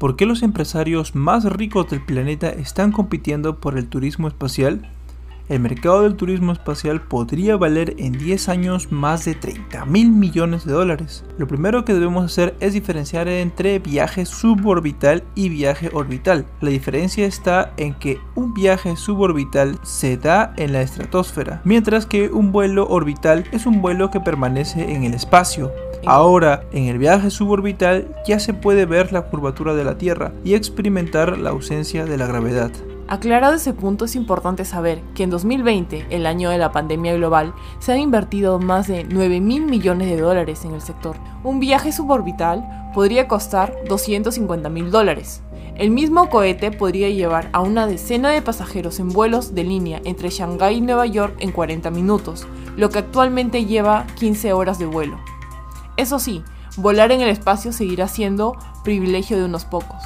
¿Por qué los empresarios más ricos del planeta están compitiendo por el turismo espacial? El mercado del turismo espacial podría valer en 10 años más de 30 mil millones de dólares. Lo primero que debemos hacer es diferenciar entre viaje suborbital y viaje orbital. La diferencia está en que un viaje suborbital se da en la estratosfera, mientras que un vuelo orbital es un vuelo que permanece en el espacio. Ahora, en el viaje suborbital ya se puede ver la curvatura de la Tierra y experimentar la ausencia de la gravedad. Aclarado ese punto, es importante saber que en 2020, el año de la pandemia global, se han invertido más de 9 mil millones de dólares en el sector. Un viaje suborbital podría costar 250 mil dólares. El mismo cohete podría llevar a una decena de pasajeros en vuelos de línea entre Shanghái y Nueva York en 40 minutos, lo que actualmente lleva 15 horas de vuelo. Eso sí, volar en el espacio seguirá siendo privilegio de unos pocos.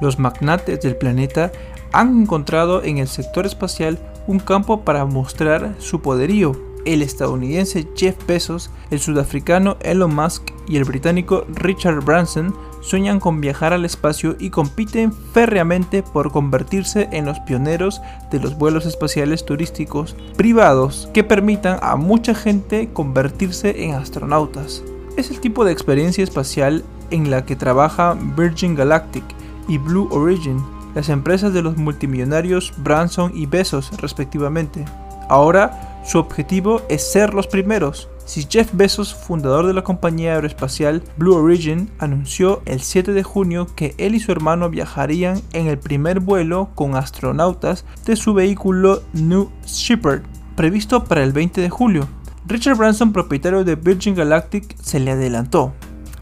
Los magnates del planeta han encontrado en el sector espacial un campo para mostrar su poderío. El estadounidense Jeff Bezos, el sudafricano Elon Musk y el británico Richard Branson sueñan con viajar al espacio y compiten férreamente por convertirse en los pioneros de los vuelos espaciales turísticos privados que permitan a mucha gente convertirse en astronautas. Es el tipo de experiencia espacial en la que trabaja Virgin Galactic y Blue Origin, las empresas de los multimillonarios Branson y Bezos respectivamente. Ahora su objetivo es ser los primeros. Si Jeff Bezos, fundador de la compañía aeroespacial Blue Origin, anunció el 7 de junio que él y su hermano viajarían en el primer vuelo con astronautas de su vehículo New Shepard, previsto para el 20 de julio. Richard Branson, propietario de Virgin Galactic, se le adelantó.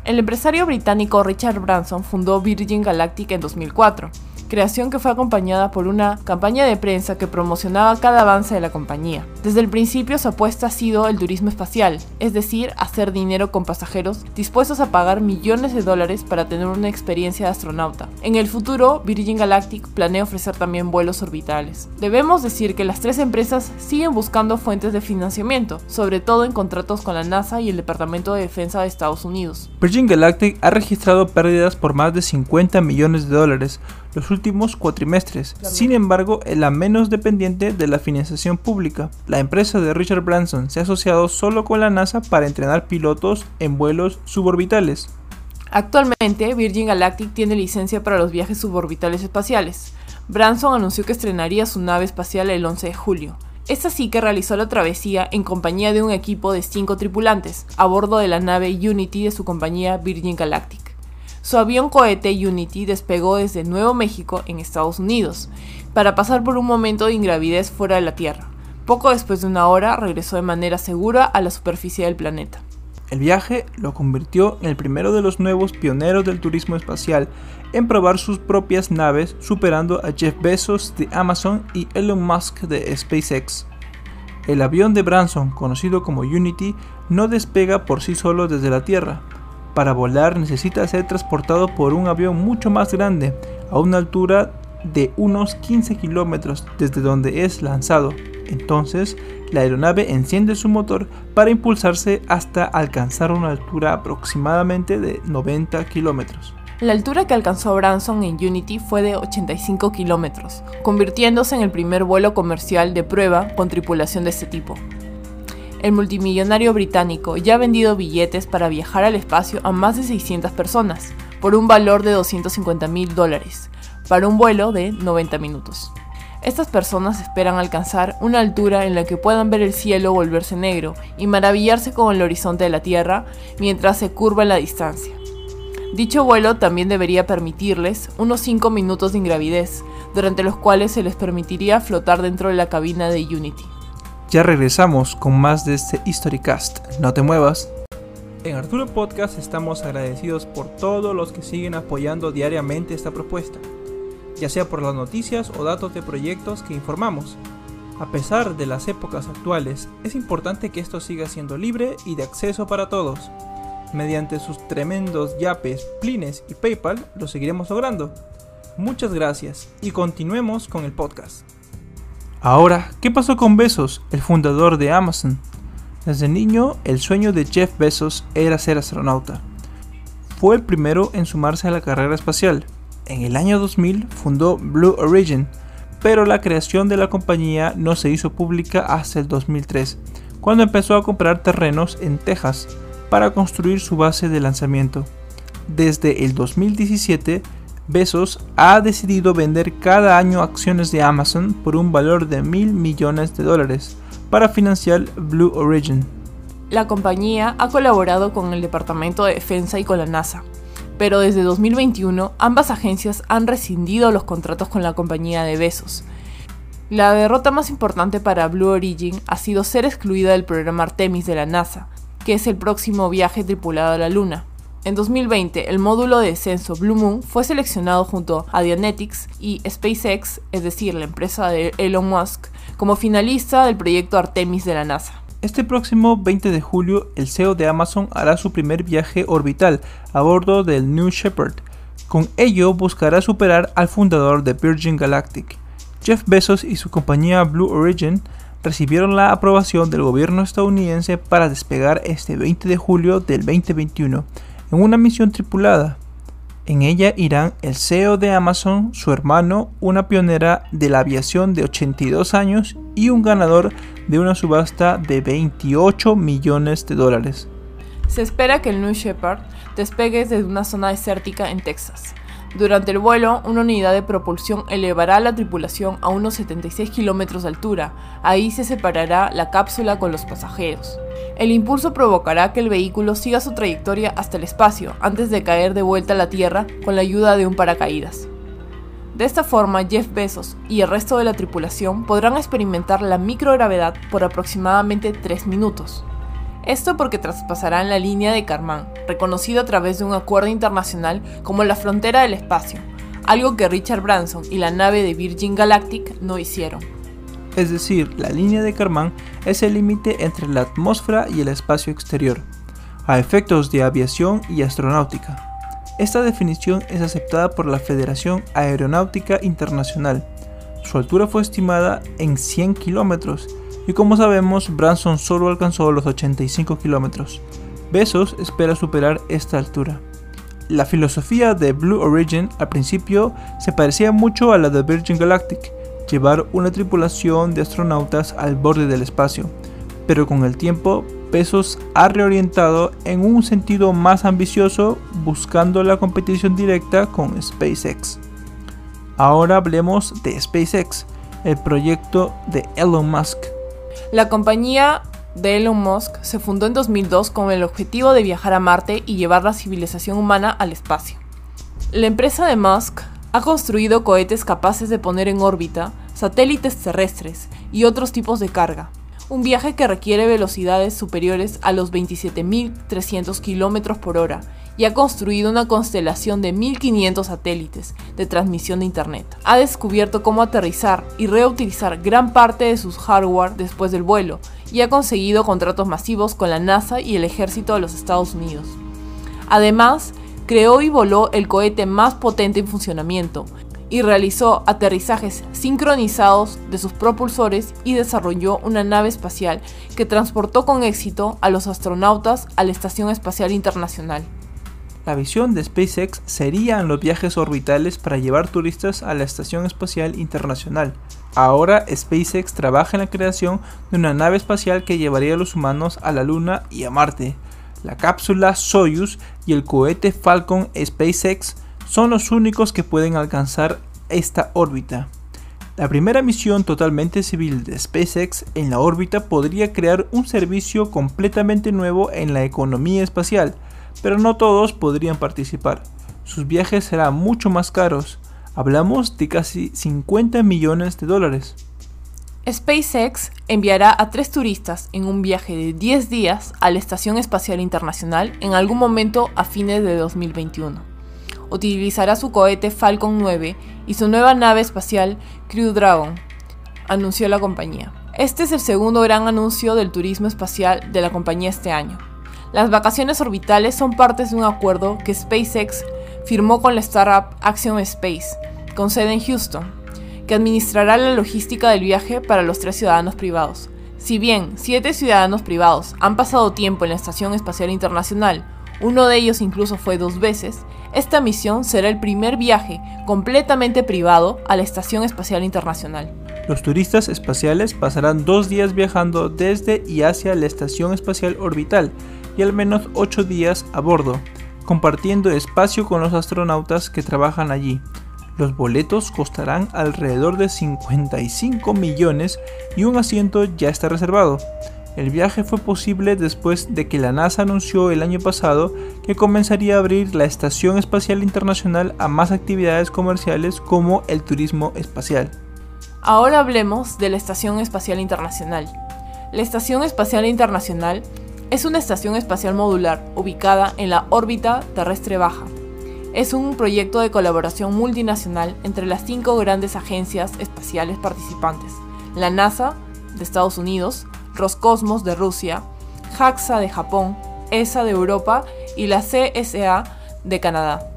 El empresario británico Richard Branson fundó Virgin Galactic en 2004 creación que fue acompañada por una campaña de prensa que promocionaba cada avance de la compañía. Desde el principio su apuesta ha sido el turismo espacial, es decir, hacer dinero con pasajeros dispuestos a pagar millones de dólares para tener una experiencia de astronauta. En el futuro, Virgin Galactic planea ofrecer también vuelos orbitales. Debemos decir que las tres empresas siguen buscando fuentes de financiamiento, sobre todo en contratos con la NASA y el Departamento de Defensa de Estados Unidos. Virgin Galactic ha registrado pérdidas por más de 50 millones de dólares, los últimos cuatrimestres. Sin embargo, es la menos dependiente de la financiación pública. La empresa de Richard Branson se ha asociado solo con la NASA para entrenar pilotos en vuelos suborbitales. Actualmente, Virgin Galactic tiene licencia para los viajes suborbitales espaciales. Branson anunció que estrenaría su nave espacial el 11 de julio. Es así que realizó la travesía en compañía de un equipo de cinco tripulantes, a bordo de la nave Unity de su compañía Virgin Galactic. Su avión cohete Unity despegó desde Nuevo México en Estados Unidos para pasar por un momento de ingravidez fuera de la Tierra. Poco después de una hora regresó de manera segura a la superficie del planeta. El viaje lo convirtió en el primero de los nuevos pioneros del turismo espacial en probar sus propias naves, superando a Jeff Bezos de Amazon y Elon Musk de SpaceX. El avión de Branson, conocido como Unity, no despega por sí solo desde la Tierra, para volar necesita ser transportado por un avión mucho más grande, a una altura de unos 15 kilómetros desde donde es lanzado. Entonces, la aeronave enciende su motor para impulsarse hasta alcanzar una altura aproximadamente de 90 kilómetros. La altura que alcanzó Branson en Unity fue de 85 kilómetros, convirtiéndose en el primer vuelo comercial de prueba con tripulación de este tipo el multimillonario británico ya ha vendido billetes para viajar al espacio a más de 600 personas, por un valor de 250 mil dólares, para un vuelo de 90 minutos. Estas personas esperan alcanzar una altura en la que puedan ver el cielo volverse negro y maravillarse con el horizonte de la Tierra mientras se curva en la distancia. Dicho vuelo también debería permitirles unos 5 minutos de ingravidez, durante los cuales se les permitiría flotar dentro de la cabina de Unity. Ya regresamos con más de este Historycast. No te muevas. En Arturo Podcast estamos agradecidos por todos los que siguen apoyando diariamente esta propuesta, ya sea por las noticias o datos de proyectos que informamos. A pesar de las épocas actuales, es importante que esto siga siendo libre y de acceso para todos. Mediante sus tremendos yapes, plines y PayPal lo seguiremos logrando. Muchas gracias y continuemos con el podcast. Ahora, ¿qué pasó con Bezos, el fundador de Amazon? Desde niño, el sueño de Jeff Bezos era ser astronauta. fue el primero en sumarse a la carrera espacial. En el año 2000 fundó Blue Origin, pero la creación de la compañía no se hizo pública hasta el 2003, cuando empezó a comprar terrenos en Texas para construir su base de lanzamiento. Desde el 2017, Bezos ha decidido vender cada año acciones de Amazon por un valor de mil millones de dólares para financiar Blue Origin. La compañía ha colaborado con el Departamento de Defensa y con la NASA, pero desde 2021 ambas agencias han rescindido los contratos con la compañía de Bezos. La derrota más importante para Blue Origin ha sido ser excluida del programa Artemis de la NASA, que es el próximo viaje tripulado a la Luna. En 2020, el módulo de descenso Blue Moon fue seleccionado junto a Dianetics y SpaceX, es decir, la empresa de Elon Musk, como finalista del proyecto Artemis de la NASA. Este próximo 20 de julio, el CEO de Amazon hará su primer viaje orbital a bordo del New Shepard. Con ello buscará superar al fundador de Virgin Galactic. Jeff Bezos y su compañía Blue Origin recibieron la aprobación del gobierno estadounidense para despegar este 20 de julio del 2021 en una misión tripulada. En ella irán el CEO de Amazon, su hermano, una pionera de la aviación de 82 años y un ganador de una subasta de 28 millones de dólares. Se espera que el New Shepard despegue desde una zona desértica en Texas. Durante el vuelo, una unidad de propulsión elevará a la tripulación a unos 76 kilómetros de altura. Ahí se separará la cápsula con los pasajeros. El impulso provocará que el vehículo siga su trayectoria hasta el espacio antes de caer de vuelta a la Tierra con la ayuda de un paracaídas. De esta forma, Jeff Bezos y el resto de la tripulación podrán experimentar la microgravedad por aproximadamente 3 minutos. Esto porque traspasarán la línea de Karman, reconocido a través de un acuerdo internacional como la frontera del espacio, algo que Richard Branson y la nave de Virgin Galactic no hicieron. Es decir, la línea de Karman es el límite entre la atmósfera y el espacio exterior, a efectos de aviación y astronáutica. Esta definición es aceptada por la Federación Aeronáutica Internacional. Su altura fue estimada en 100 kilómetros y como sabemos Branson solo alcanzó los 85 kilómetros. Bezos espera superar esta altura. La filosofía de Blue Origin al principio se parecía mucho a la de Virgin Galactic, llevar una tripulación de astronautas al borde del espacio, pero con el tiempo Bezos ha reorientado en un sentido más ambicioso buscando la competición directa con SpaceX. Ahora hablemos de SpaceX, el proyecto de Elon Musk. La compañía de Elon Musk se fundó en 2002 con el objetivo de viajar a Marte y llevar la civilización humana al espacio. La empresa de Musk ha construido cohetes capaces de poner en órbita satélites terrestres y otros tipos de carga, un viaje que requiere velocidades superiores a los 27.300 km por hora y ha construido una constelación de 1.500 satélites de transmisión de Internet. Ha descubierto cómo aterrizar y reutilizar gran parte de sus hardware después del vuelo y ha conseguido contratos masivos con la NASA y el ejército de los Estados Unidos. Además, creó y voló el cohete más potente en funcionamiento, y realizó aterrizajes sincronizados de sus propulsores y desarrolló una nave espacial que transportó con éxito a los astronautas a la Estación Espacial Internacional. La visión de SpaceX serían los viajes orbitales para llevar turistas a la Estación Espacial Internacional. Ahora SpaceX trabaja en la creación de una nave espacial que llevaría a los humanos a la Luna y a Marte. La cápsula Soyuz y el cohete Falcon SpaceX son los únicos que pueden alcanzar esta órbita. La primera misión totalmente civil de SpaceX en la órbita podría crear un servicio completamente nuevo en la economía espacial, pero no todos podrían participar. Sus viajes serán mucho más caros, hablamos de casi 50 millones de dólares. SpaceX enviará a tres turistas en un viaje de 10 días a la Estación Espacial Internacional en algún momento a fines de 2021 utilizará su cohete Falcon 9 y su nueva nave espacial Crew Dragon, anunció la compañía. Este es el segundo gran anuncio del turismo espacial de la compañía este año. Las vacaciones orbitales son partes de un acuerdo que SpaceX firmó con la startup Axiom Space, con sede en Houston, que administrará la logística del viaje para los tres ciudadanos privados. Si bien siete ciudadanos privados han pasado tiempo en la Estación Espacial Internacional, uno de ellos incluso fue dos veces, esta misión será el primer viaje completamente privado a la Estación Espacial Internacional. Los turistas espaciales pasarán dos días viajando desde y hacia la Estación Espacial Orbital y al menos ocho días a bordo, compartiendo espacio con los astronautas que trabajan allí. Los boletos costarán alrededor de 55 millones y un asiento ya está reservado. El viaje fue posible después de que la NASA anunció el año pasado que comenzaría a abrir la Estación Espacial Internacional a más actividades comerciales como el turismo espacial. Ahora hablemos de la Estación Espacial Internacional. La Estación Espacial Internacional es una estación espacial modular ubicada en la órbita terrestre baja. Es un proyecto de colaboración multinacional entre las cinco grandes agencias espaciales participantes, la NASA de Estados Unidos, Roscosmos de Rusia, JAXA de Japón, ESA de Europa y la CSA de Canadá.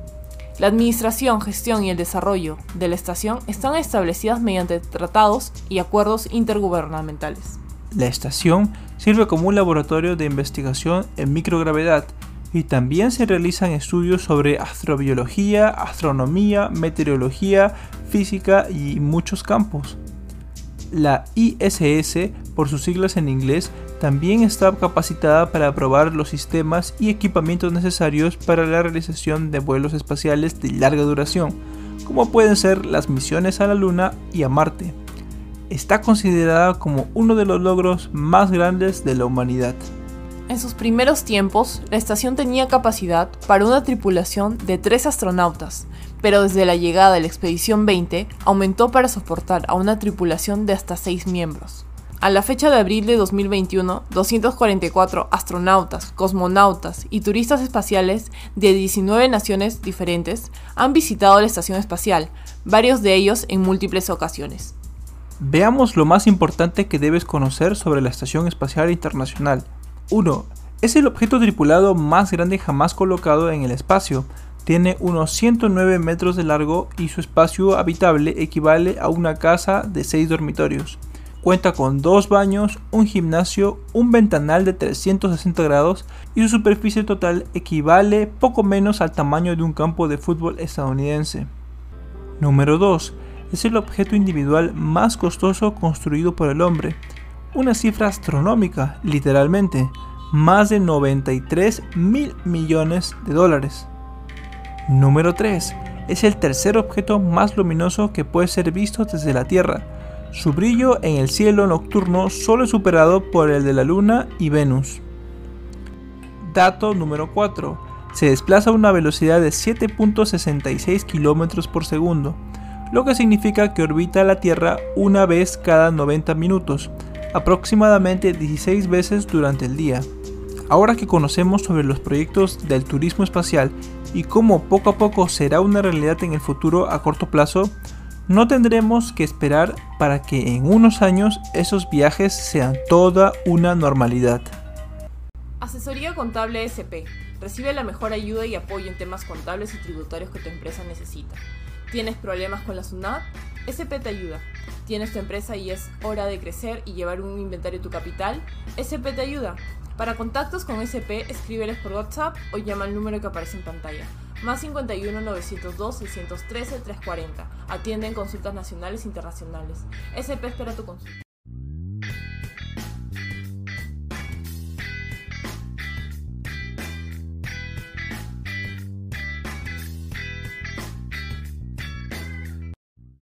La administración, gestión y el desarrollo de la estación están establecidas mediante tratados y acuerdos intergubernamentales. La estación sirve como un laboratorio de investigación en microgravedad y también se realizan estudios sobre astrobiología, astronomía, meteorología, física y muchos campos. La ISS, por sus siglas en inglés, también está capacitada para probar los sistemas y equipamientos necesarios para la realización de vuelos espaciales de larga duración, como pueden ser las misiones a la Luna y a Marte. Está considerada como uno de los logros más grandes de la humanidad. En sus primeros tiempos, la estación tenía capacidad para una tripulación de tres astronautas, pero desde la llegada de la Expedición 20 aumentó para soportar a una tripulación de hasta 6 miembros. A la fecha de abril de 2021, 244 astronautas, cosmonautas y turistas espaciales de 19 naciones diferentes han visitado la estación espacial, varios de ellos en múltiples ocasiones. Veamos lo más importante que debes conocer sobre la Estación Espacial Internacional. 1. Es el objeto tripulado más grande jamás colocado en el espacio, tiene unos 109 metros de largo y su espacio habitable equivale a una casa de 6 dormitorios. Cuenta con dos baños, un gimnasio, un ventanal de 360 grados y su superficie total equivale poco menos al tamaño de un campo de fútbol estadounidense. Número 2. Es el objeto individual más costoso construido por el hombre. Una cifra astronómica, literalmente, más de 93 mil millones de dólares. Número 3. Es el tercer objeto más luminoso que puede ser visto desde la Tierra. Su brillo en el cielo nocturno solo es superado por el de la Luna y Venus. Dato número 4. Se desplaza a una velocidad de 7.66 km por segundo, lo que significa que orbita la Tierra una vez cada 90 minutos, aproximadamente 16 veces durante el día. Ahora que conocemos sobre los proyectos del turismo espacial y cómo poco a poco será una realidad en el futuro a corto plazo, no tendremos que esperar para que en unos años esos viajes sean toda una normalidad. Asesoría Contable SP. Recibe la mejor ayuda y apoyo en temas contables y tributarios que tu empresa necesita. ¿Tienes problemas con la SUNAT? SP te ayuda. ¿Tienes tu empresa y es hora de crecer y llevar un inventario de tu capital? SP te ayuda. Para contactos con SP, escríbeles por WhatsApp o llama al número que aparece en pantalla. Más 51 902 613 340. Atienden consultas nacionales e internacionales. SP espera tu consulta.